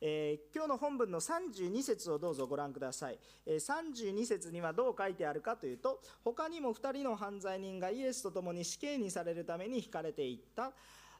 えー、今日の本文の32節をどうぞご覧ください、えー、32節にはどう書いてあるかというと他にも2人の犯罪人がイエスと共に死刑にされるために引かれていった。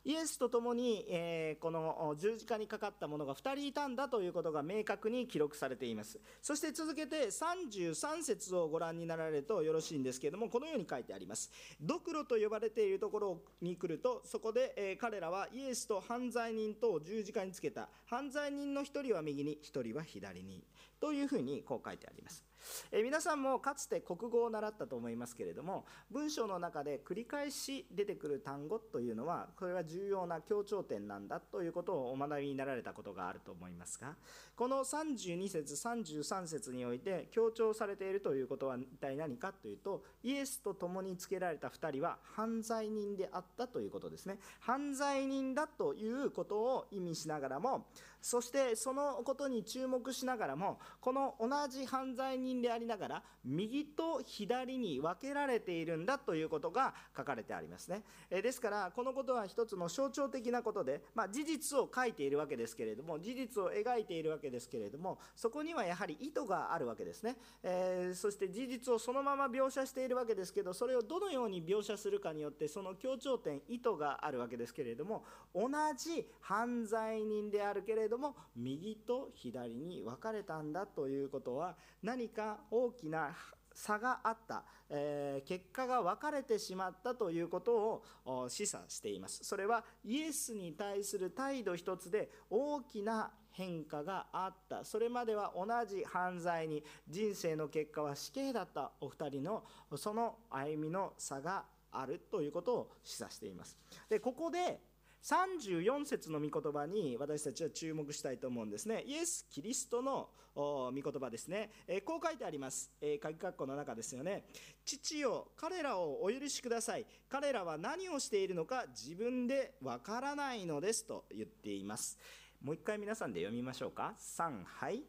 イエスと共に、えー、この十字架にかかった者が2人いたんだということが明確に記録されています。そして続けて33節をご覧になられるとよろしいんですけれどもこのように書いてあります。ドクロと呼ばれているところに来るとそこで、えー、彼らはイエスと犯罪人とを十字架につけた犯罪人の1人は右に1人は左にというふうにこう書いてあります。え皆さんもかつて国語を習ったと思いますけれども文章の中で繰り返し出てくる単語というのはこれは重要な強調点なんだということをお学びになられたことがあると思いますがこの32節33節において強調されているということは一体何かというとイエスと共につけられた2人は犯罪人であったということですね。犯罪人だということを意味しながらもそしてそのことに注目しながらもこの同じ犯罪人でありながら右と左に分けられているんだということが書かれてありますね。ですからこのことは一つの象徴的なことで、まあ、事実を書いているわけですけれども事実を描いているわけですけれどもそこにはやはり意図があるわけですね、えー、そして事実をそのまま描写しているわけですけどそれをどのように描写するかによってその強調点意図があるわけですけれども同じ犯罪人であるけれどども右と左に分かれたんだということは何か大きな差があった、えー、結果が分かれてしまったということを示唆しています。それはイエスに対する態度一つで大きな変化があった。それまでは同じ犯罪に人生の結果は死刑だった。お二人のその歩みの差があるということを示唆しています。でここで34節の御言葉に私たちは注目したいと思うんですね。イエス・キリストの御言葉ですね。こう書いてあります。鍵括弧の中ですよね。父よ、彼らをお許しください。彼らは何をしているのか自分でわからないのですと言っています。もう一回皆さんで読みましょうか。3、はい。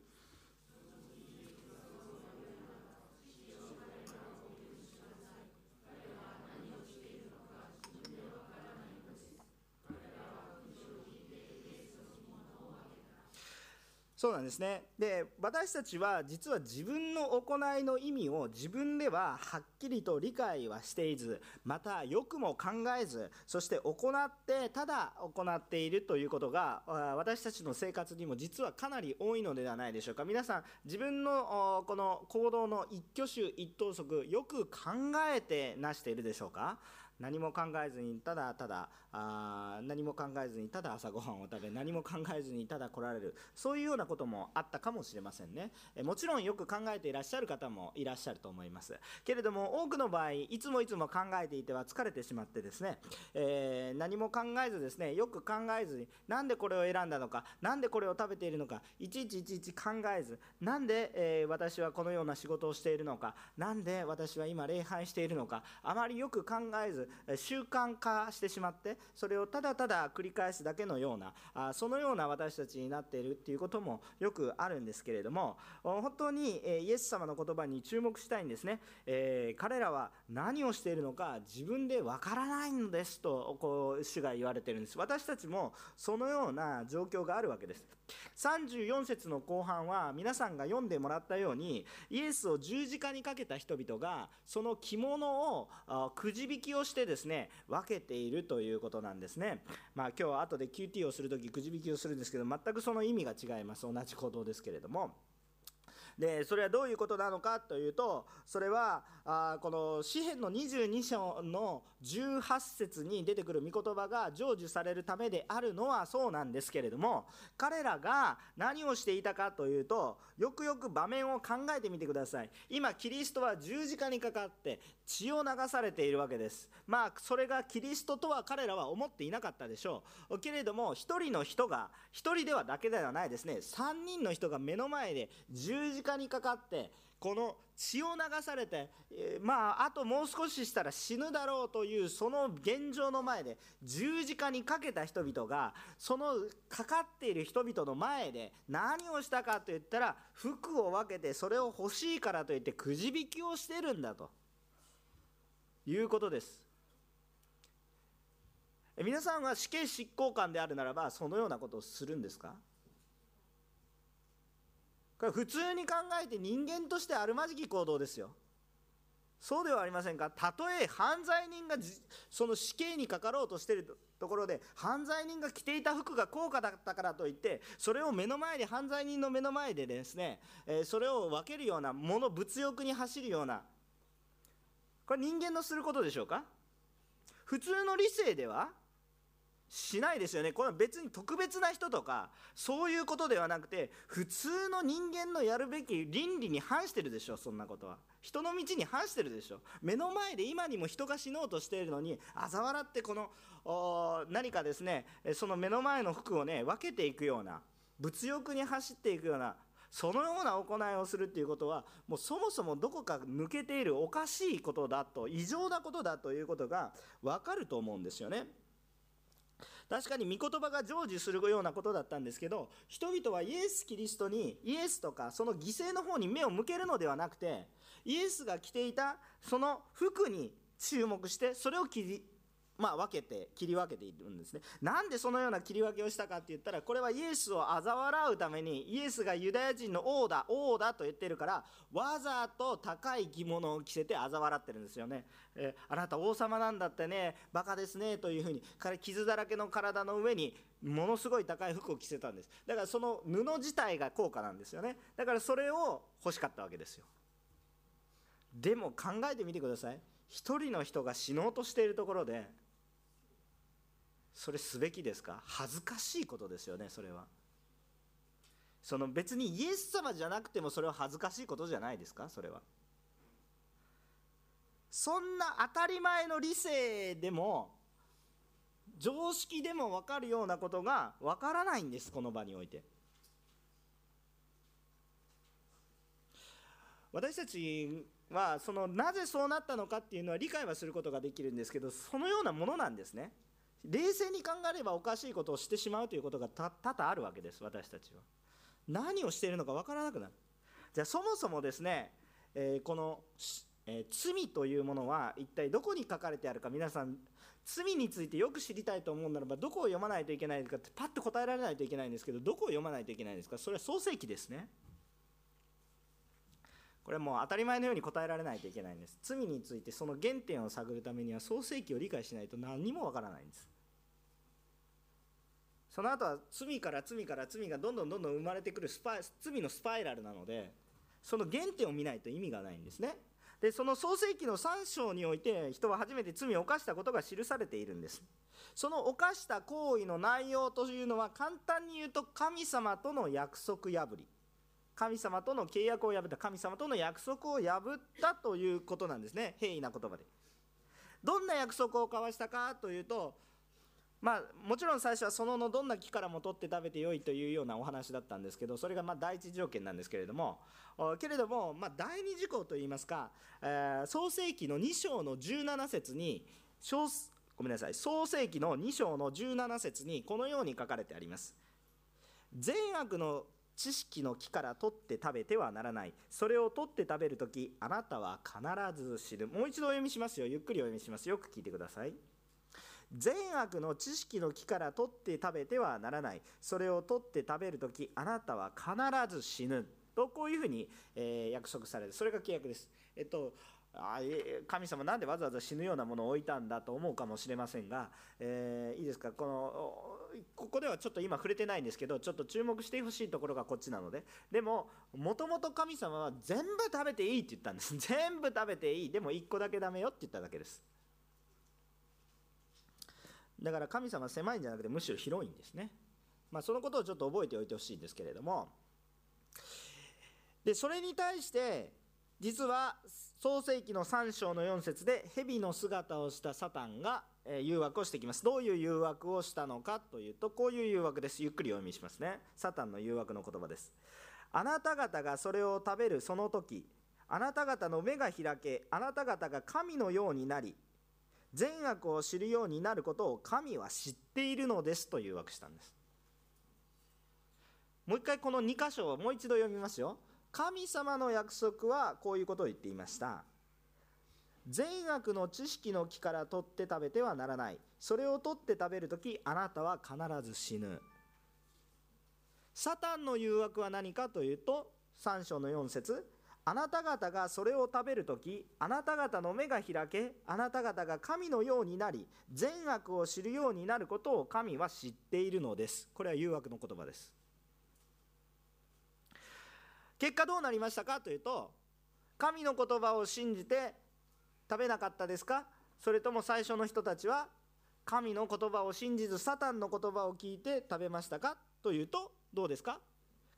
そうなんですね。で私たちは実は自分の行いの意味を自分でははっきりと理解はしていずまたよくも考えずそして行ってただ行っているということが私たちの生活にも実はかなり多いのではないでしょうか。皆さん自分のこの行動の一挙手一投足よく考えてなしているでしょうか？何も考えずにただただあ何も考えずにただ朝ごはんを食べ何も考えずにただ来られる。そういうようなこともあったかもしれませんね。えもちろんよく考えていらっしゃる方もいらっしゃると思います。けれども多くの場合いつもいつも考えていては疲れてしまってですね、えー、何も考えずですねよく考えずになんでこれを選んだのか何でこれを食べているのかいちいちいちいち考えずなんで、えー、私はこのような仕事をしているのか何で私は今礼拝しているのかあまりよく考えず習慣化してしまってそれをただただ繰り返すだけのようなあそのような私たちになっているっていうこともよくあるんですけれども本当にイエス様の言葉に注目したいんですね、えー、彼らは何をしているのか自分でわからないのですとこう主が言われてるんです。私たちもそのような状況があるわけです。34節の後半は皆さんが読んでもらったようにイエスを十字架にかけた人々がその着物をくじ引きをしてですね分けているということなんですね。まあ今日は後で QT をする時くじ引きをするんですけど全くその意味が違います。同じ行動ですけれども。でそれはどういうことなのかというとそれはあこの詩篇の22章の18節に出てくる御言葉が成就されるためであるのはそうなんですけれども彼らが何をしていたかというとよくよく場面を考えてみてください。今キリストは十字架にかかって血を流されているわけです。まあそれがキリストとは彼らは思っていなかったでしょう。けれども1人の人が1人ではだけではないですね。3人の人が目の前で十字架にかかってこの血を流されて、えー、まああともう少ししたら死ぬだろうというその現状の前で十字架にかけた人々がそのかかっている人々の前で何をしたかと言ったら服を分けてそれを欲しいからといってくじ引きをしてるんだと。いうことです。皆さんは死刑執行官であるならばそのようなことをするんですか？これ普通に考えて人間としてあるまじき行動ですよ。そうではありませんか？たとえ犯罪人がその死刑にかかろうとしているところで犯罪人が着ていた服が高価だったからといってそれを目の前で犯罪人の目の前でですね、えそれを分けるようなもの物欲に走るようなこれ人間のすることでしょうか？普通の理性ではしないですよね。これは別に特別な人とかそういうことではなくて普通の人間のやるべき倫理に反してるでしょそんなことは。人の道に反してるでしょ。目の前で今にも人が死のうとしているのに嘲笑ってこの何かですねその目の前の服をね分けていくような物欲に走っていくようなそのような行いをするっていうことはもうそもそもどこか抜けているおかしいことだと異常なことだということが分かると思うんですよね。確かに御言葉が成就するようなことだったんですけど人々はイエス・キリストにイエスとかその犠牲の方に目を向けるのではなくてイエスが着ていたその服に注目してそれを切りまあ、分けて切り分けているんですね。なんでそのような切り分けをしたかって言ったらこれはイエスを嘲笑うためにイエスがユダヤ人の王だ王だと言ってるからわざと高い着物を着せて嘲笑ってるんですよね、えー、あなた王様なんだってねバカですねというふうに彼傷だらけの体の上にものすごい高い服を着せたんです。だからその布自体が高価なんですよね。だからそれを欲しかったわけですよ。でも考えてみてください。一人の人が死のうとしているところでそれすべきですか？恥ずかしいことですよねそれは。その別にイエス様じゃなくてもそれは恥ずかしいことじゃないですか？それは。そんな当たり前の理性でも常識でも分かるようなことが分からないんですこの場において。私たちはそのなぜそうなったのかっていうのは理解はすることができるんですけどそのようなものなんですね。冷静に考えればおかしいことをしてしまうということが多々あるわけです私たちは。何をしているのか分からなくなる。じゃあそもそもですね、えー、この、えー、罪というものは一体どこに書かれてあるか皆さん罪についてよく知りたいと思うならばどこを読まないといけないかってパッと答えられないといけないんですけどどこを読まないといけないんですか？それは創世記ですね。これもう当たり前のように答えられないといけないんです。罪についてその原点を探るためには創世記を理解しないと何にもわからないんです。その後は罪から罪から罪がどんどんどんどん生まれてくるスパ罪のスパイラルなのでその原点を見ないと意味がないんですね。でその創世記の3章において人は初めて罪を犯したことが記されているんです。その犯した行為の内容というのは簡単に言うと神様との約束破り。神様との契約を破った神様との約束を破ったということなんですね。平易な言葉で。どんな約束を交わしたかというとまあもちろん最初はそののどんな木からも取って食べてよいというようなお話だったんですけどそれがま第一条件なんですけれどもけれども、ま、第二事項といいますか、え、創世紀の2章の17節にごめんなさい創世紀の2章の17節にこのように書かれてあります。善悪の知識の木から取って食べてはならない。それを取って食べるときあなたは必ず知るもう一度お読みしますよ。ゆっくりお読みします。よく聞いてください。善悪の知識の木から取って食べてはならない。それを取って食べるときあなたは必ず死ぬ。とこういうふうに、えー、約束される。それが契約です。えっとあ神様なんでわざわざ死ぬようなものを置いたんだと思うかもしれませんが、えー、いいですか？このここではちょっと今触れてないんですけどちょっと注目してほしいところがこっちなので。でももともと神様は全部食べていいって言ったんです。全部食べていい。でも1個だけダメよって言っただけです。だから神様は狭いんじゃなくてむしろ広いんですね。まあそのことをちょっと覚えておいてほしいんですけれども。でそれに対して実は創世紀の3章の4節で蛇の姿をしたサタンが誘惑をしてきます。どういう誘惑をしたのかというとこういう誘惑です。ゆっくりお読みしますね。サタンの誘惑の言葉です。あなた方がそれを食べるその時あなた方の目が開けあなた方が神のようになり善悪を知るようになることを神は知っているのですと誘惑したんです。もう一回この2箇所をもう一度読みますよ。神様の約束はこういうことを言っていました善悪の知識の木から取って食べてはならないそれを取って食べるときあなたは必ず死ぬサタンの誘惑は何かというと3章の4節あなた方がそれを食べるとき、あなた方の目が開け、あなた方が神のようになり、善悪を知るようになることを神は知っているのです。これは誘惑の言葉です。結果どうなりましたかというと、神の言葉を信じて食べなかったですか？それとも最初の人たちは神の言葉を信じずサタンの言葉を聞いて食べましたか？というとどうですか？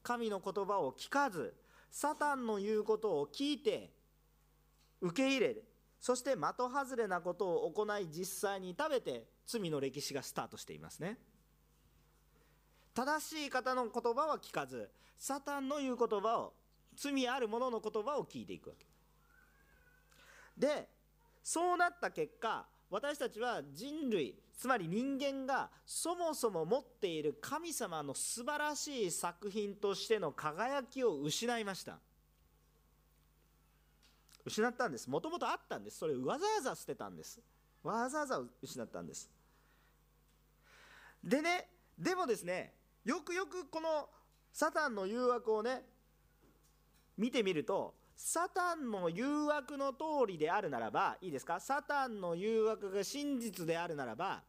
神の言葉を聞かずサタンの言うことを聞いて受け入れそして的外れなことを行い実際に食べて罪の歴史がスタートしていますね。正しい方の言葉は聞かずサタンの言う言葉を罪ある者の言葉を聞いていくわけ。でそうなった結果私たちは人類つまり人間がそもそも持っている神様の素晴らしい作品としての輝きを失いました。失ったんです。もともとあったんです。それわざわざ捨てたんです。わざわざ失ったんです。でねでもですねよくよくこのサタンの誘惑をね見てみるとサタンの誘惑の通りであるならばいいですか？サタンの誘惑が真実であるならば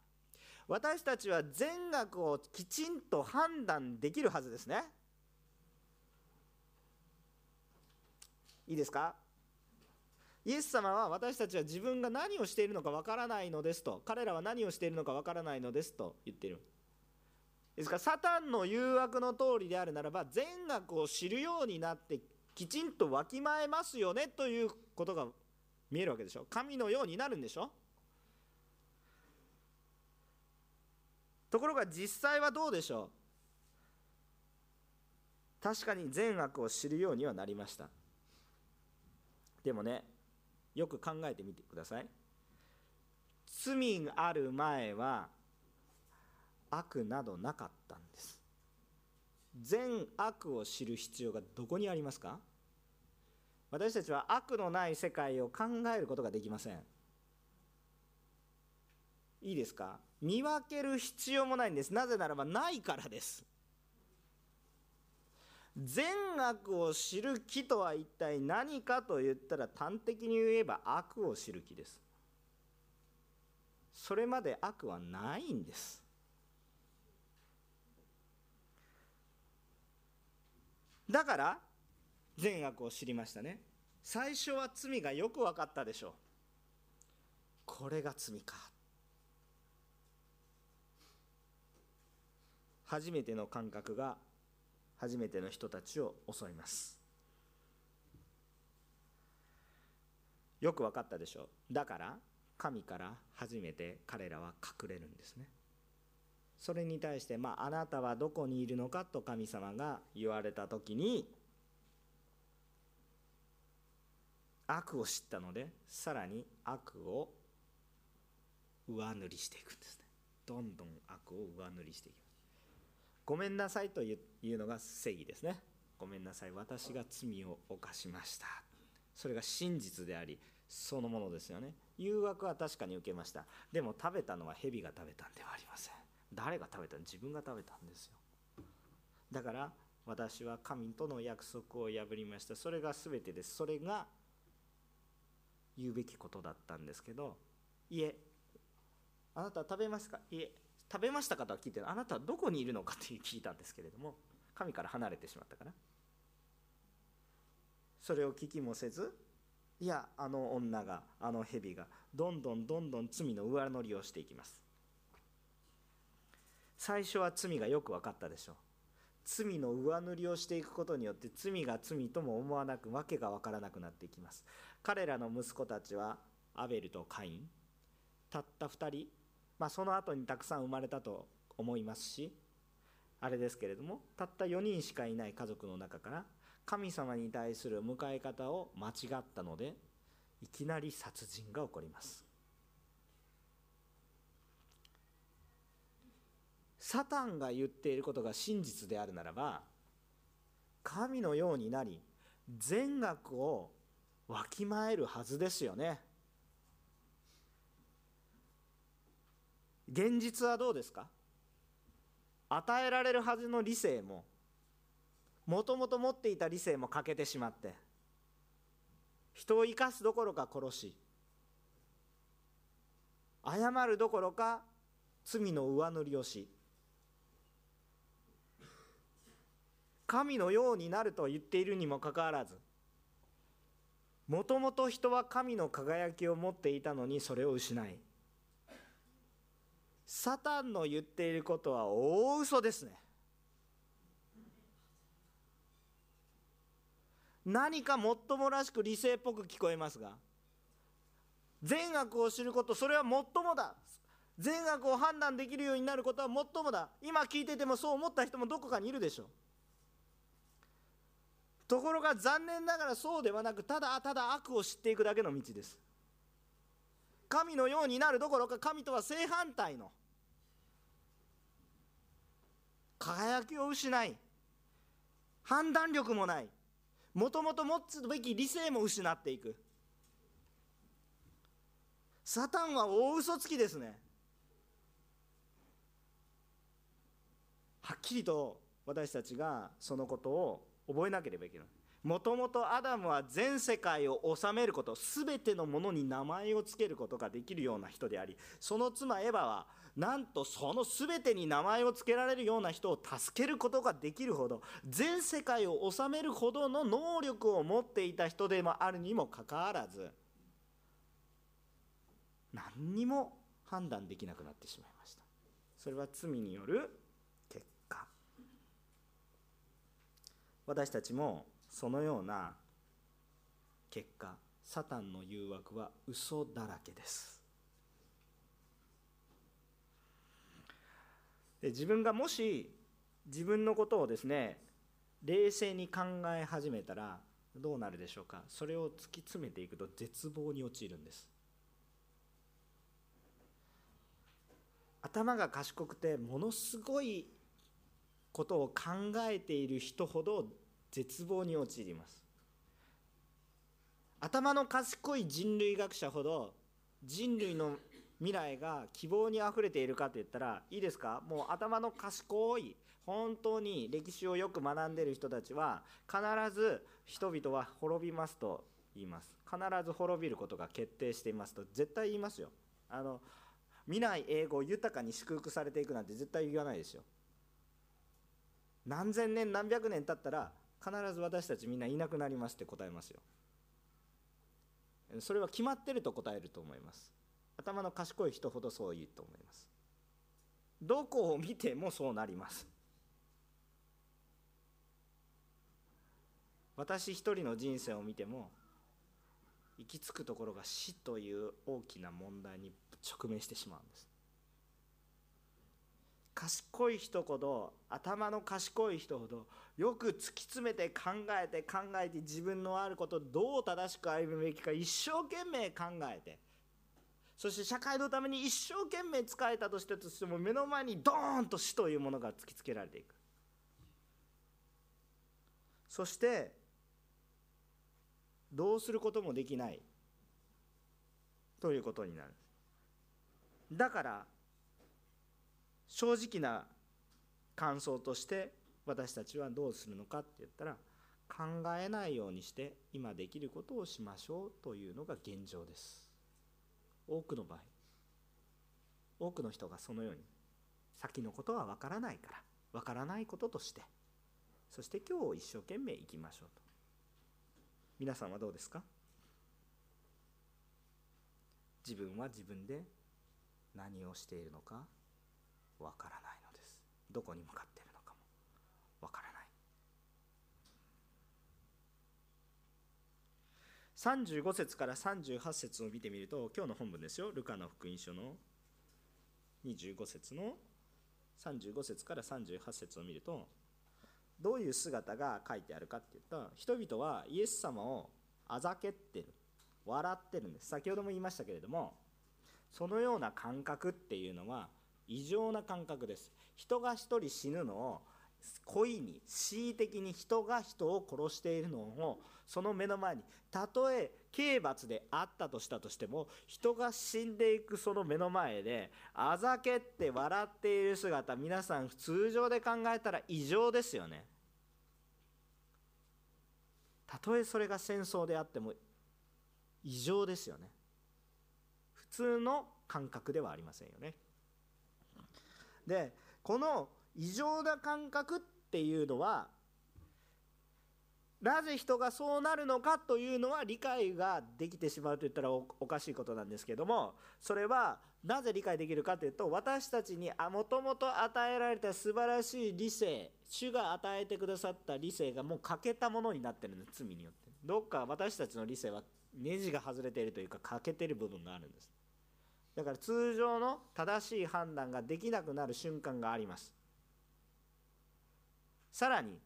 私たちは善悪をきちんと判断できるはずですね。いいですか？イエス様は私たちは自分が何をしているのかわからないのですと彼らは何をしているのかわからないのですと言っている。ですからサタンの誘惑の通りであるならば善悪を知るようになってきちんとわきまえますよねということが見えるわけでしょ神のようになるんでしょところが実際はどうでしょう。確かに善悪を知るようにはなりました。でもねよく考えてみてください。罪ある前は悪などなかったんです。善悪を知る必要がどこにありますか？私たちは悪のない世界を考えることができません。いいですか？見分ける必要もないんです。なぜならばないからです。善悪を知る木とは一体何かと言ったら端的に言えば悪を知る木です。それまで悪はないんです。だから善悪を知りましたね。最初は罪がよく分かったでしょう。これが罪か。初めての感覚が初めての人たちを襲います。よく分かったでしょう。だから神から初めて彼らは隠れるんですね。それに対して、まあ、あなたはどこにいるのかと神様が言われた時に悪を知ったのでさらに悪を上塗りしていくんですね。どんどん悪を上塗りしていきます。ごめんなさいというのが正義ですね。ごめんなさい私が罪を犯しました。それが真実でありそのものですよね。誘惑は確かに受けました。でも食べたのは蛇が食べたんではありません。誰が食べたの？自分が食べたんですよ。だから私は神との約束を破りました。それが全てです。それが言うべきことだったんですけどいえあなたは食べますか？いえ食べましたかとは聞いてあなたはどこにいるのかって聞いたんですけれども神から離れてしまったからそれを聞きもせずいやあの女があの蛇がどんどんどんどん罪の上乗りをしていきます。最初は罪がよく分かったでしょ。う罪の上塗りをしていくことによって罪が罪とも思わなく訳が分からなくなっていきます。彼らの息子たちはアベルとカイン。たった2人、まあ、その後にたくさん生まれたと思いますしあれですけれどもたった4人しかいない家族の中から神様に対する迎え方を間違ったのでいきなり殺人が起こります。サタンが言っていることが真実であるならば神のようになり善悪をわきまえるはずですよね。現実はどうですか？与えられるはずの理性ももともと持っていた理性も欠けてしまって人を生かすどころか殺し謝るどころか罪の上塗りをし神のようになると言っているにもかかわらずもともと人は神の輝きを持っていたのにそれを失いサタンの言っていることは大嘘ですね。何かもっともらしく理性っぽく聞こえますが善悪を知ることそれはもっともだ。善悪を判断できるようになることはもっともだ。今聞いててもそう思った人もどこかにいるでしょう。ところが残念ながらそうではなくただただ悪を知っていくだけの道です。神のようになるどころか神とは正反対の。輝きを失い判断力もない。もともと持つべき理性も失っていく。サタンは大嘘つきですね。はっきりと私たちがそのことを覚えなければいけない。もともとアダムは全世界を治めること全てのものに名前を付けることができるような人でありその妻エヴァはなんとその全てに名前を付けられるような人を助けることができるほど全世界を治めるほどの能力を持っていた人でもあるにもかかわらず何にも判断できなくなってしまいました。それは罪による結果私たちもそのような結果サタンの誘惑は嘘だらけです。で自分がもし自分のことをですね冷静に考え始めたらどうなるでしょうか？それを突き詰めていくと絶望に陥るんです。頭が賢くてものすごいことを考えている人ほど絶望に陥ります。頭の賢い人類学者ほど人類の未来が希望にあふれているかと言ったらいいですか？もう頭の賢い本当に歴史をよく学んでいる人たちは必ず人々は滅びますと言います。必ず滅びることが決定していますと絶対言いますよ。あの未来英語豊かに祝福されていくなんて絶対言わないですよ。何千年何百年経ったら必ず私たちみんないなくなりますって答えますよ。それは決まってると答えると思います。頭の賢い人ほどそう言うと思います。どこを見てもそうなります。私一人の人生を見ても行き着くところが死という大きな問題に直面してしまうんです。賢い人ほど頭の賢い人ほどよく突き詰めて考えて考えて自分のあることをどう正しく歩むべきか一生懸命考えて。そして社会のために一生懸命使えたとしてとしても目の前にドーンと死というものが突きつけられていく。そしてどうすることもできないということになる。だから正直な感想として私たちはどうするのかって言ったら考えないようにして今できることをしましょうというのが現状です。多くの場合多くの人がそのように先のことは分からないから分からないこととしてそして今日を一生懸命生きましょうと。皆さんはどうですか？自分は自分で何をしているのかわからないのです。どこに向かっているのかも。わからない。35節から38節を見てみると今日の本文ですよ。ルカの福音書の25節の35節から38節を見るとどういう姿が書いてあるかっていったら人々はイエス様をあざけってる笑ってるんです。先ほども言いましたけれどもそのような感覚っていうのは異常な感覚です。人が一人死ぬのを故意に恣意的に人が人を殺しているのをその目の前にたとえ刑罰であったとしたとしても人が死んでいくその目の前であざけって笑っている姿皆さん通常で考えたら異常ですよね。たとえそれが戦争であっても異常ですよね。普通の感覚ではありませんよね。でこの異常な感覚っていうのはなぜ人がそうなるのかというのは理解ができてしまうと言ったらおかしいことなんですけどもそれはなぜ理解できるかというと私たちにもともと与えられた素晴らしい理性主が与えてくださった理性がもう欠けたものになってるんです罪によって。どっか私たちの理性はネジが外れているというか欠けてる部分があるんです。だから通常の正しい判断ができなくなる瞬間があります。さらに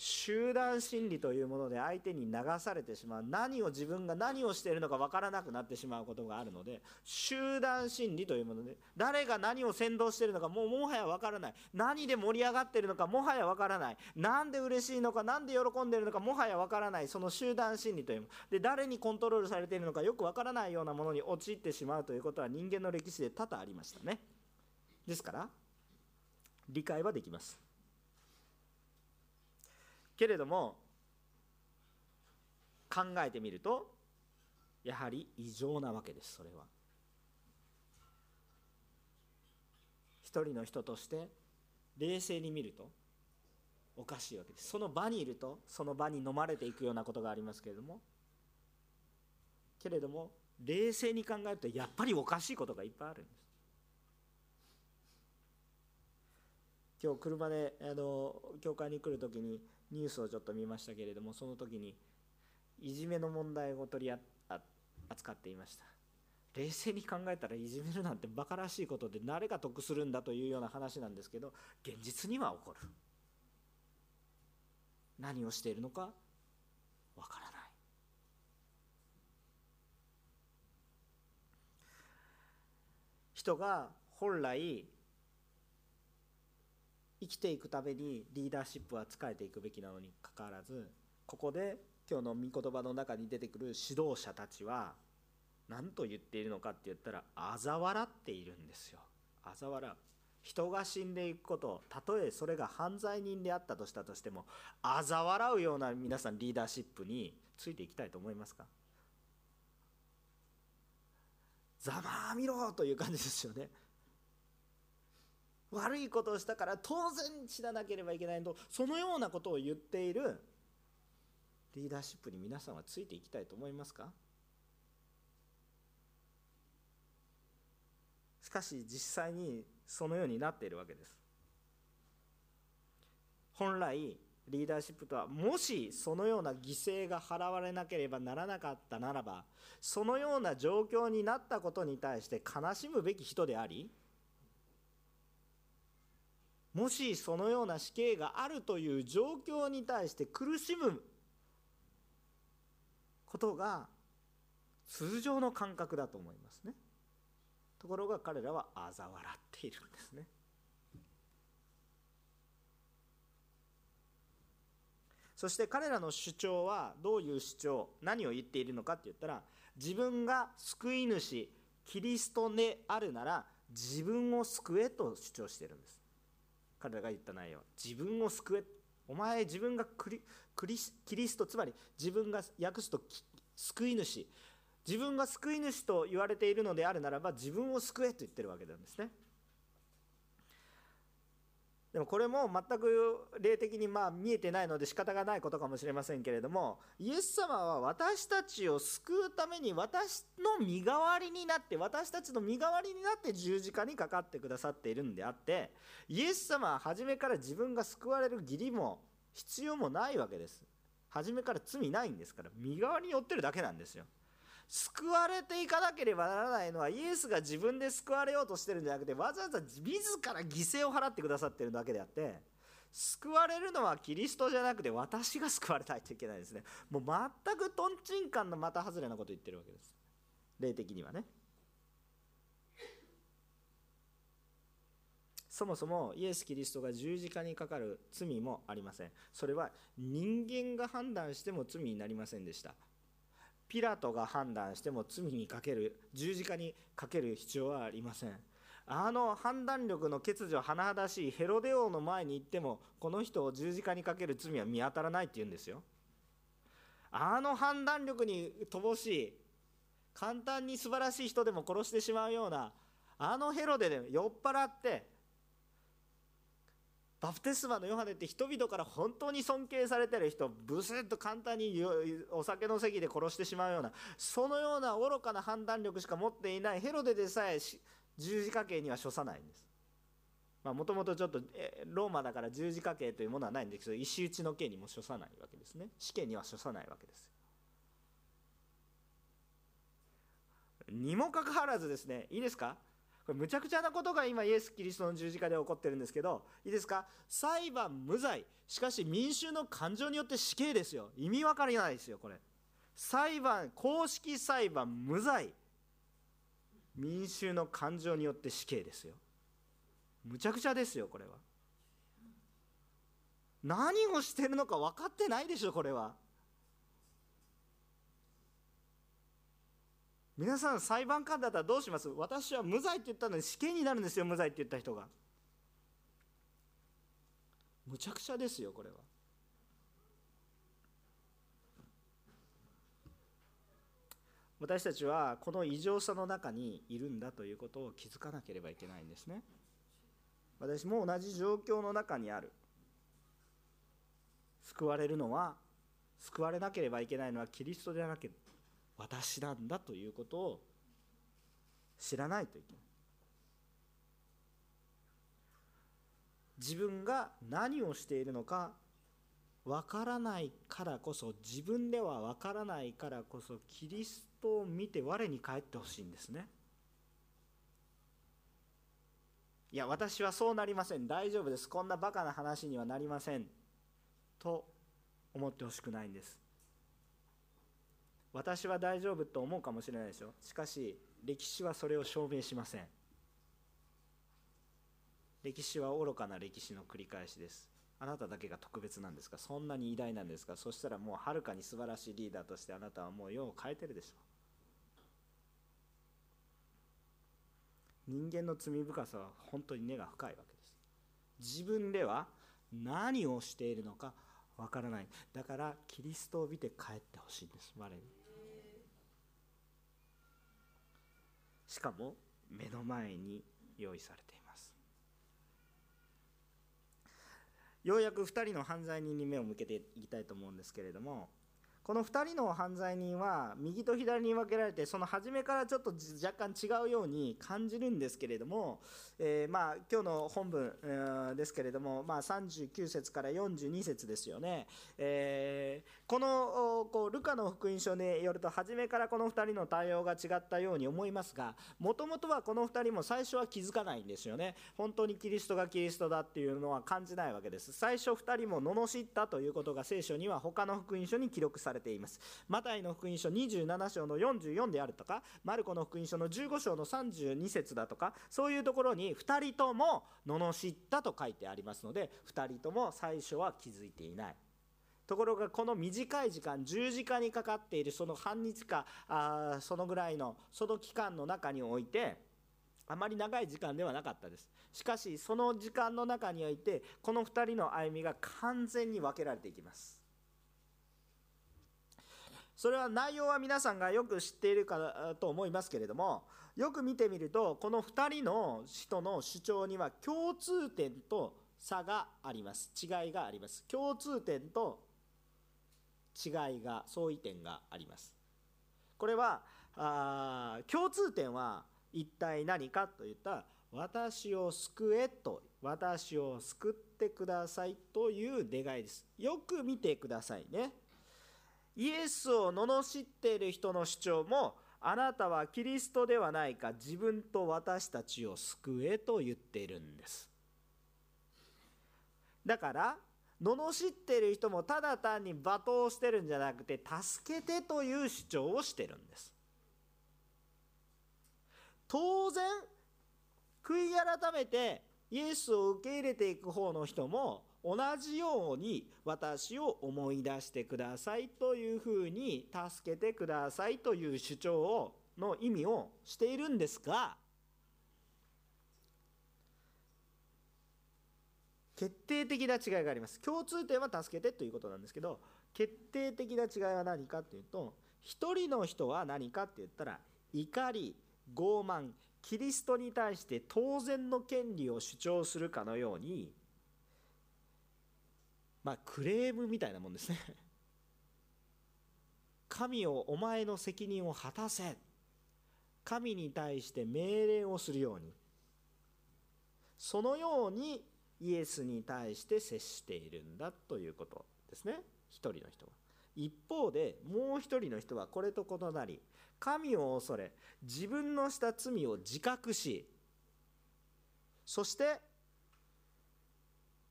集団心理というもので相手に流されてしまう。何を自分が何をしているのか分からなくなってしまうことがあるので集団心理というもので誰が何を先導しているのかもうもはや分からない。何で盛り上がっているのかもはや分からない。何で嬉しいのか何で喜んでいるのかもはや分からない。その集団心理というもの。で誰にコントロールされているのかよく分からないようなものに陥ってしまうということは人間の歴史で多々ありましたね。ですから理解はできます。けれども考えてみるとやはり異常なわけですそれは。一人の人として冷静に見るとおかしいわけです。その場にいるとその場に飲まれていくようなことがありますけれどもけれども冷静に考えるとやっぱりおかしいことがいっぱいあるんです。今日車であの教会に来る時にニュースをちょっと見ましたけれどもその時にいじめの問題を取り扱っていました。冷静に考えたらいじめるなんてバカらしいことで誰が得するんだというような話なんですけど現実には起こる。何をしているのかわからない。人が本来生きていくためにリーダーシップは使えていくべきなのにかかわらずここで今日の御言葉の中に出てくる指導者たちは何と言っているのかって言ったら嘲笑っているんですよ。嘲笑う。人が死んでいくことたとえそれが犯罪人であったとしたとしても嘲笑うような皆さんリーダーシップについていきたいと思いますか？ざまあみろという感じですよね。悪いことをしたから当然死ななければいけないとそのようなことを言っているリーダーシップに皆さんはついていきたいと思いますか？しかし実際にそのようになっているわけです。本来リーダーシップとはもしそのような犠牲が払われなければならなかったならばそのような状況になったことに対して悲しむべき人でありもしそのような死刑があるという状況に対して苦しむことが通常の感覚だと思いますね。ところが彼らは嘲笑っているんですね。そして彼らの主張はどういう主張何を言っているのかって言ったら自分が救い主キリストであるなら自分を救えと主張しているんです。彼らが言った内容。自分を救え。お前自分がクリクリキリストつまり自分が訳すと救い主。自分が救い主と言われているのであるならば自分を救えと言ってるわけなんですね。でもこれも全く霊的にまあ見えてないので仕方がないことかもしれませんけれどもイエス様は私たちを救うために私の身代わりになって私たちの身代わりになって十字架にかかってくださっているんであってイエス様は初めから自分が救われる義理も必要もないわけです。初めから罪ないんですから身代わりによってるだけなんですよ。救われていかなければならないのはイエスが自分で救われようとしてるんじゃなくてわざわざ自ら犠牲を払ってくださってるだけであって救われるのはキリストじゃなくて私が救われないといけないですね。もう全くとんちんかんの股外れなこと言ってるわけです。霊的にはね。そもそもイエス・キリストが十字架にかかる罪もありません。それは人間が判断しても罪になりませんでした。ピラトが判断しても罪にかける十字架にかける必要はありません。あの判断力の欠如甚だしいヘロデ王の前に行ってもこの人を十字架にかける罪は見当たらないって言うんですよ。あの判断力に乏しい簡単に素晴らしい人でも殺してしまうようなあのヘロデで酔っ払ってバプテスマのヨハネって人々から本当に尊敬されてる人ブスッと簡単にお酒の席で殺してしまうようなそのような愚かな判断力しか持っていないヘロデでさえ十字架刑には処さないんです。もともとちょっとローマだから十字架刑というものはないんですけど石打ちの刑にも処さないわけですね。死刑には処さないわけですにもかかわらずですねいいですか？これむちゃくちゃなことが今イエス・キリストの十字架で起こってるんですけどいいですか？裁判無罪。しかし民衆の感情によって死刑ですよ。意味わかりないですよこれ。裁判公式裁判無罪。民衆の感情によって死刑ですよ。むちゃくちゃですよこれは。何をしてるのか分かってないでしょこれは。皆さん裁判官だったらどうします？私は無罪って言ったのに死刑になるんですよ無罪って言った人が。むちゃくちゃですよこれは。私たちはこの異常さの中にいるんだということを気づかなければいけないんですね。私も同じ状況の中にある。救われるのは救われなければいけないのはキリストではなく私なんだということを知らないといけない。自分が何をしているのかわからないからこそ自分ではわからないからこそキリストを見て我に返ってほしいんですね。いや私はそうなりません。大丈夫です。こんなバカな話にはなりません。と思ってほしくないんです。私は大丈夫と思うかもしれないでしょ。しかし歴史はそれを証明しません。歴史は愚かな歴史の繰り返しです。あなただけが特別なんですか？そんなに偉大なんですか？そしたらもうはるかに素晴らしいリーダーとしてあなたはもう世を変えてるでしょ。人間の罪深さは本当に根が深いわけです。自分では何をしているのかわからない。だからキリストを見て帰ってほしいんです。我に。しかも目の前に用意されています。ようやく2人の犯罪人に目を向けていきたいと思うんですけれどもこの2人の犯罪人は右と左に分けられてその初めからちょっと若干違うように感じるんですけれども、えー、まあ今日の本文、ですけれども、まあ、39節から42節ですよね、えー、このこうルカの福音書によると初めからこの2人の対応が違ったように思いますがもともとはこの2人も最初は気づかないんですよね。本当にキリストがキリストだっていうのは感じないわけです。最初2人も罵ったということが聖書には他の福音書に記録されれています。マタイの福音書27章の44であるとかマルコの福音書の15章の32節だとかそういうところに2人とも罵ったと書いてありますので2人とも最初は気づいていない。ところがこの短い時間十字架にかかっているその半日かあそのぐらいのその期間の中においてあまり長い時間ではなかったです。しかしその時間の中においてこの2人の歩みが完全に分けられていきます。それは内容は皆さんがよく知っているかと思いますけれどもよく見てみるとこの2人の人の主張には共通点と差があります。違いがあります。共通点と違いが相違点があります。これはあ共通点は一体何かといったら私を救えと私を救ってくださいという願いです。よく見てくださいね。イエスを罵っている人の主張もあなたはキリストではないか自分と私たちを救えと言っているんです。だから罵っている人もただ単に罵倒してるんじゃなくて助けてという主張をしてるんです。当然悔い改めてイエスを受け入れていく方の人も同じように私を思い出してくださいというふうに助けてくださいという主張をの意味をしているんですが決定的な違いがあります。共通点は助けてということなんですけど決定的な違いは何かっていうと一人の人は何かって言ったら怒り傲慢キリストに対して当然の権利を主張するかのようにまあクレームみたいなもんですね。神をお前の責任を果たせ。神に対して命令をするように。そのようにイエスに対して接しているんだということですね。一人の人は。一方でもう一人の人はこれと異なり神を恐れ自分のした罪を自覚しそして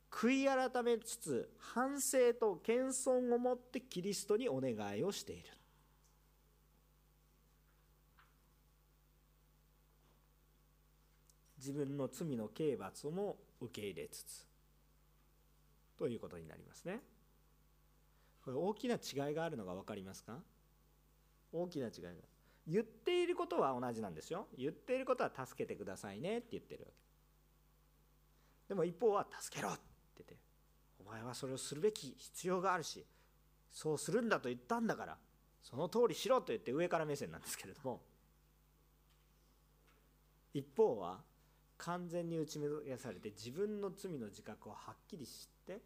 悔い改めつつ反省と謙遜を持ってキリストにお願いをしている。自分の罪の刑罰も受け入れつつということになりますね。これ大きな違いがあるのが分かりますか？大きな違いが。言っていることは同じなんですよ。言っていることは助けてくださいねって言ってるわけ。でも一方は助けろ。お前はそれをするべき必要があるしそうするんだと言ったんだからその通りしろと言って上から目線なんですけれども一方は完全に打ち目されて自分の罪の自覚をはっきり知って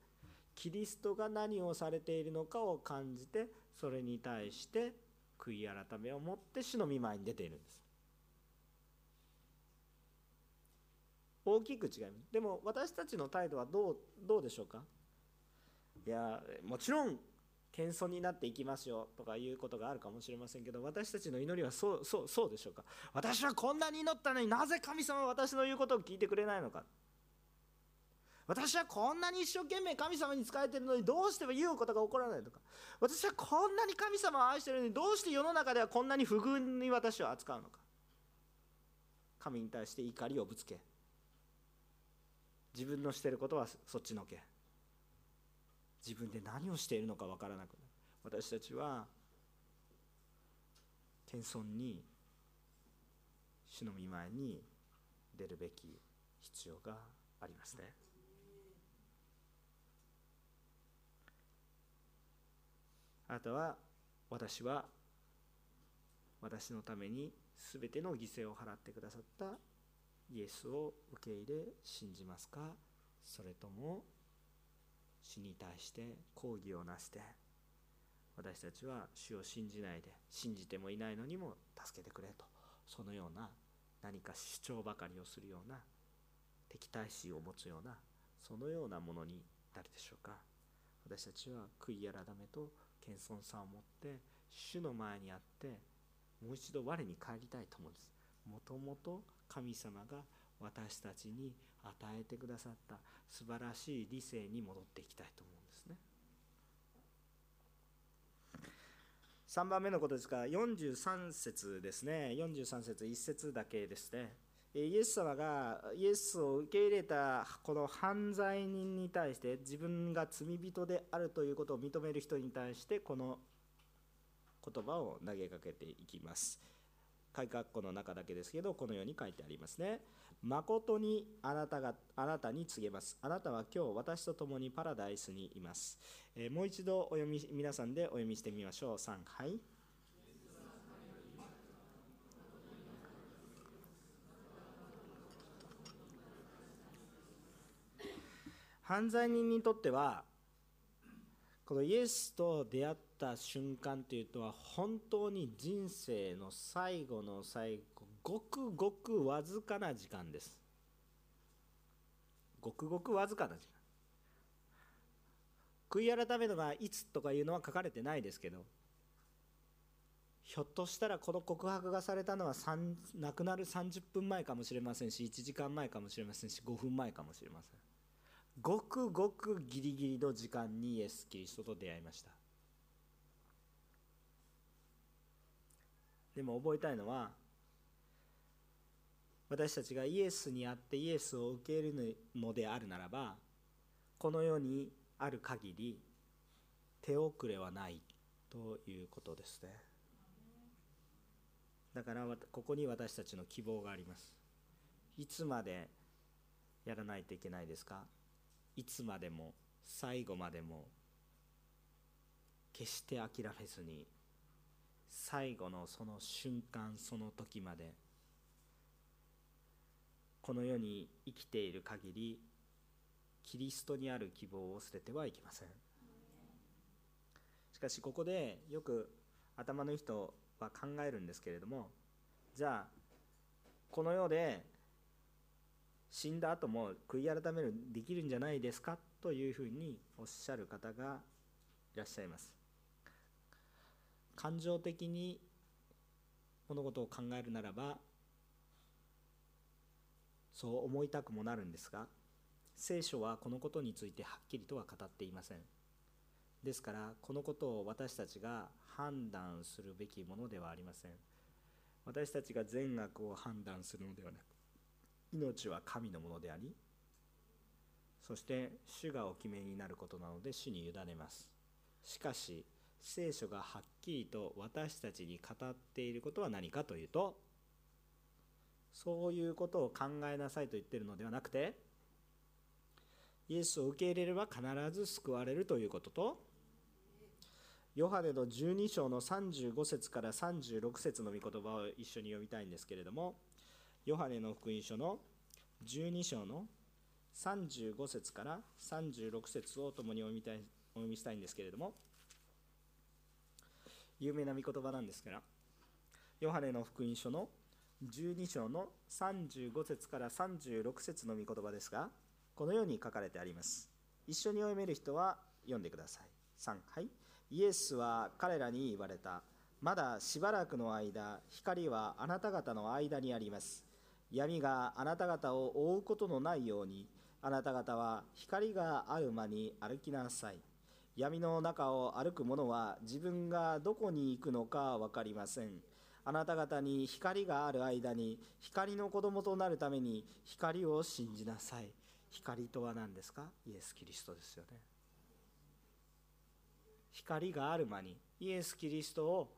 キリストが何をされているのかを感じてそれに対して悔い改めを持って主の御前に出ているんです。大きく違います。でも私たちの態度はどうどうでしょうか？いやもちろん謙遜になっていきますよとかいうことがあるかもしれませんけど私たちの祈りはそうそうそうでしょうか？私はこんなに祈ったのになぜ神様は私の言うことを聞いてくれないのか？私はこんなに一生懸命神様に仕えてるのにどうしても言うことが起こらないとか？私はこんなに神様を愛してるのにどうして世の中ではこんなに不遇に私を扱うのか？神に対して怒りをぶつけ自分のしてることはそっちのけ。自分で何をしているのか分からなくなる。私たちは謙遜に主の御前に出るべき必要がありますね。あなたは私は私のために全ての犠牲を払ってくださったイエスを受け入れ信じますか？それとも主に対して抗議をなして私たちは主を信じないで信じてもいないのにも助けてくれとそのような何か主張ばかりをするような敵対心を持つようなそのようなものになるでしょうか。私たちは悔い改めと謙遜さを持って主の前にあってもう一度我に帰りたいと思うんです。もともと神様が私たちに与えてくださった素晴らしい理性に戻っていきたいと思うんですね。3番目のことですが43節ですね。43節1節だけですね。イエス様がイエスを受け入れたこの犯罪人に対して自分が罪人であるということを認める人に対してこの言葉を投げかけていきます。改革庫の中だけですけどこのように書いてありますね。誠にあなたがあなたに告げます。あなたは今日私と共にパラダイスにいます、えー、もう一度お読み皆さんでお読みしてみましょう。3はい。犯罪人にとってはこのイエスと出会った瞬間というのは本当に人生の最後の最後ごくごくわずかな時間です。ごくごくわずかな時間。悔い改めのがいつとかいうのは書かれてないですけどひょっとしたらこの告白がされたのは亡くなる30分前かもしれませんし1時間前かもしれませんし5分前かもしれません。ごくごくギリギリの時間にイエス・キリストと出会いました。でも覚えたいのは私たちがイエスにあってイエスを受けるのであるならばこの世にある限り手遅れはないということですね。だからここに私たちの希望があります。いつまでやらないといけないですか？いつまでも最後までも決して諦めずに最後のその瞬間その時までこの世に生きている限りキリストにある希望を捨ててはいけません。しかしここでよく頭の人は考えるんですけれどもじゃあこの世で死んだ後も悔い改めるできるんじゃないですかというふうにおっしゃる方がいらっしゃいます。感情的に物事を考えるならばそう思いたくもなるんですが聖書はこのことについてはっきりとは語っていません。ですからこのことを私たちが判断するべきものではありません。私たちが善悪を判断するのではなく命は神のものでありそして主がお決めになることなので主に委ねます。しかし聖書がはっきりと私たちに語っていることは何かというとそういうことを考えなさいと言ってるのではなくてイエスを受け入れれば必ず救われるということとヨハネの12章の35節から36節の御言葉を一緒に読みたいんですけれどもヨハネの福音書の12章の35節から36節を共にお読みたいお読みしたいんですけれども有名な御言葉なんですからヨハネの福音書の12 12章の35節から36節の御言葉ですがこのように書かれてあります。一緒に読める人は読んでください。3はい。イエスは彼らに言われた。まだしばらくの間光はあなた方の間にあります。闇があなた方を覆うことのないようにあなた方は光がある間に歩きなさい。闇の中を歩く者は自分がどこに行くのか分かりません。あなた方に光がある間に光の子供となるために光を信じなさい。光とは何ですか？イエス・キリストですよね。光がある間にイエス・キリストを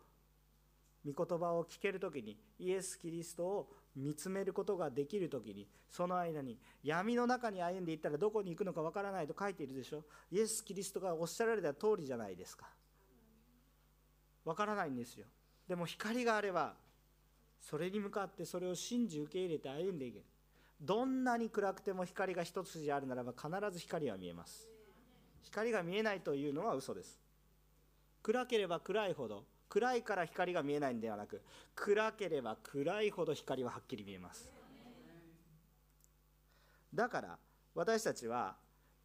御言葉を聞ける時にイエス・キリストを見つめることができる時にその間に闇の中に歩んでいったらどこに行くのかわからないと書いているでしょ？イエス・キリストがおっしゃられた通りじゃないですか。わからないんですよ。でも光があればそれに向かってそれを信じ受け入れて歩んでいける。どんなに暗くても光が一筋あるならば必ず光は見えます。光が見えないというのは嘘です。暗ければ暗いほど暗いから光が見えないんではなく暗ければ暗いほど光ははっきり見えます。だから私たちは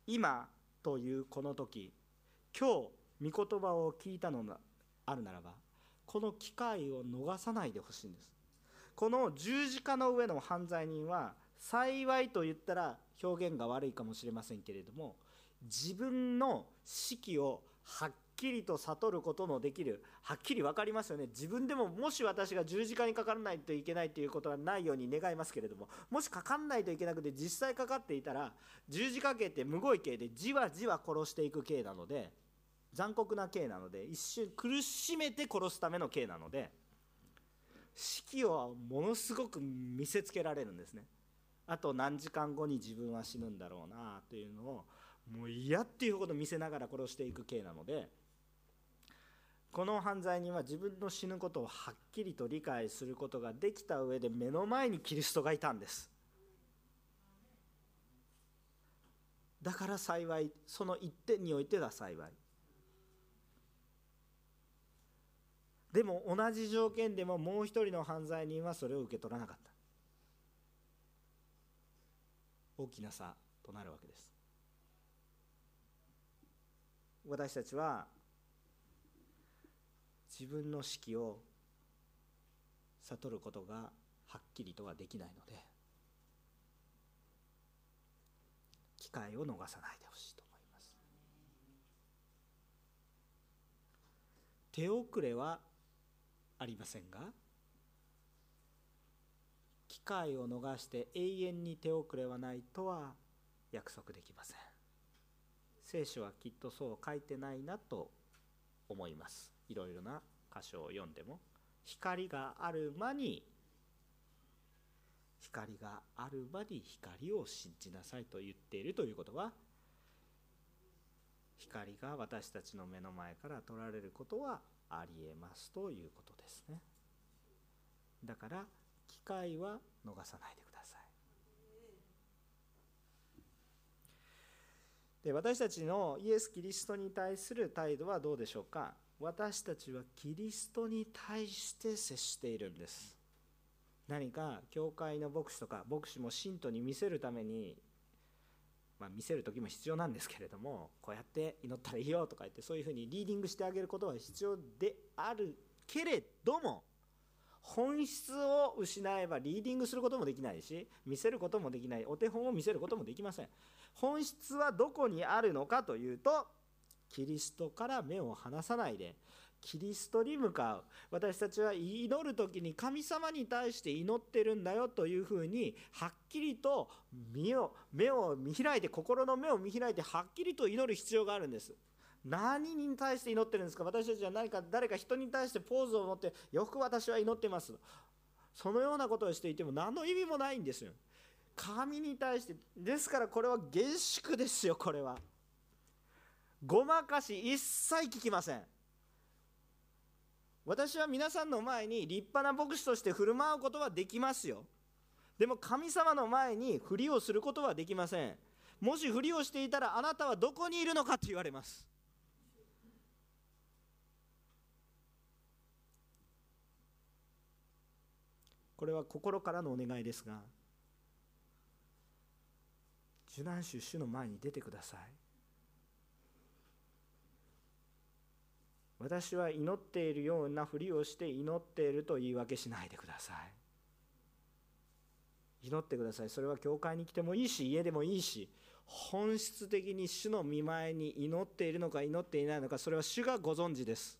今というこの時今日御言葉を聞いたのがあるならばこの機会を逃さないでほしいんです。この十字架の上の犯罪人は幸いと言ったら表現が悪いかもしれませんけれども自分の死期をはっきりと悟ることのできるはっきり分かりますよね。自分でももし私が十字架にかからないといけないということはないように願いますけれどももしかかんないといけなくて実際かかっていたら十字架刑ってむごい刑でじわじわ殺していく刑なので残酷な刑なので一瞬苦しめて殺すための刑なので死期をものすごく見せつけられるんですね。あと何時間後に自分は死ぬんだろうなというのをもう嫌っていうほど見せながら殺していく刑なのでこの犯罪人は自分の死ぬことをはっきりと理解することができた上で目の前にキリストがいたんです。だから幸いその一点においては幸い。でも同じ条件でももう一人の犯罪人はそれを受け取らなかった。大きな差となるわけです。私たちは自分の死期を悟ることがはっきりとはできないので機会を逃さないでほしいと思います。手遅れはありませんが機会を逃して永遠に手遅れはないとは約束できません。聖書はきっとそう書いてないなと思います。いろいろな箇所を読んでも光がある間に光がある場に光を信じなさいと言っているということは光が私たちの目の前から取られることはありえますということですね。だから機会は逃さないでください。で私たちのイエス・キリストに対する態度はどうでしょうか？私たちはキリストに対して接しているんです。何か教会の牧師とか牧師も信徒に見せるためにまあ、見せる時も必要なんですけれどもこうやって祈ったらいいよとか言ってそういうふうにリーディングしてあげることは必要であるけれども本質を失えばリーディングすることもできないし見せることもできないお手本を見せることもできません。本質はどこにあるのかというとキリストから目を離さないでキリストに向かう。私たちは祈る時に神様に対して祈ってるんだよというふうにはっきりと目を目を見開いて心の目を見開いてはっきりと祈る必要があるんです。何に対して祈ってるんですか？私たちは何か誰か人に対してポーズを持ってよく私は祈ってます。そのようなことをしていても何の意味もないんですよ。神に対してですからこれは厳粛ですよこれは。ごまかし一切聞きません。私は皆さんの前に立派な牧師として振る舞うことはできますよ。でも神様の前にふりをすることはできません。もしふりをしていたらあなたはどこにいるのかと言われます。これは心からのお願いですが受難主主の前に出てください。私は祈っているようなふりをして祈っていると言い訳しないでください。祈ってください。それは教会に来てもいいし家でもいいし本質的に主の見前に祈っているのか祈っていないのかそれは主がご存知です。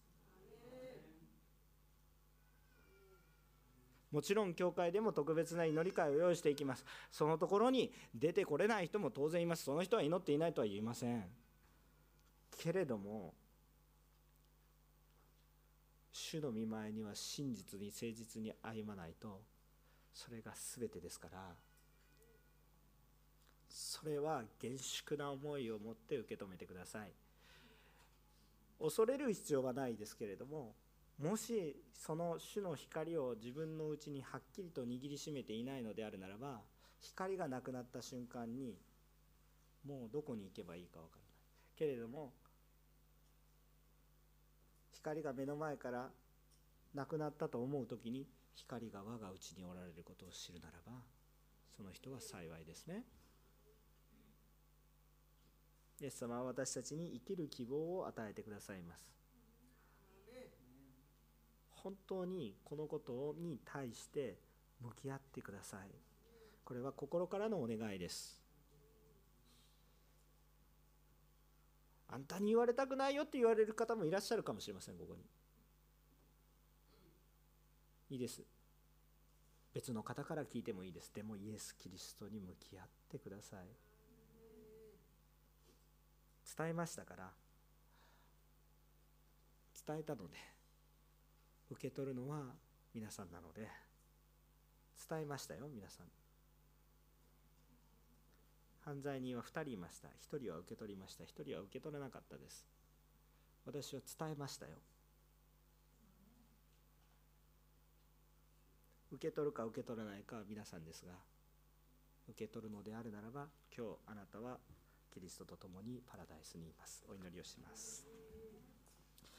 もちろん教会でも特別な祈り会を用意していきます。そのところに出てこれない人も当然います。その人は祈っていないとは言いません。けれども主の見前には真実に誠実に歩まないとそれが全てですからそれは厳粛な思いを持って受け止めてください。恐れる必要はないですけれどももしその主の光を自分のうちにはっきりと握りしめていないのであるならば光がなくなった瞬間にもうどこに行けばいいか分からない。けれども光が目の前からなくなったと思う時に光が我が内におられることを知るならばその人は幸いですね。イエス様は私たちに生きる希望を与えてくださいます。本当にこのことに対して向き合ってください。これは心からのお願いです。あんたに言われたくないよって言われる方もいらっしゃるかもしれませんここに。いいです。別の方から聞いてもいいです。でもイエス・キリストに向き合ってください。伝えましたから。伝えたので。受け取るのは皆さんなので。伝えましたよ皆さん。犯罪人は2人いました。1人は受け取りました。1人は受け取れなかったです。私は伝えましたよ。受け取るか受け取らないかは皆さんですが受け取るのであるならば今日あなたはキリストと共にパラダイスにいます。お祈りをします。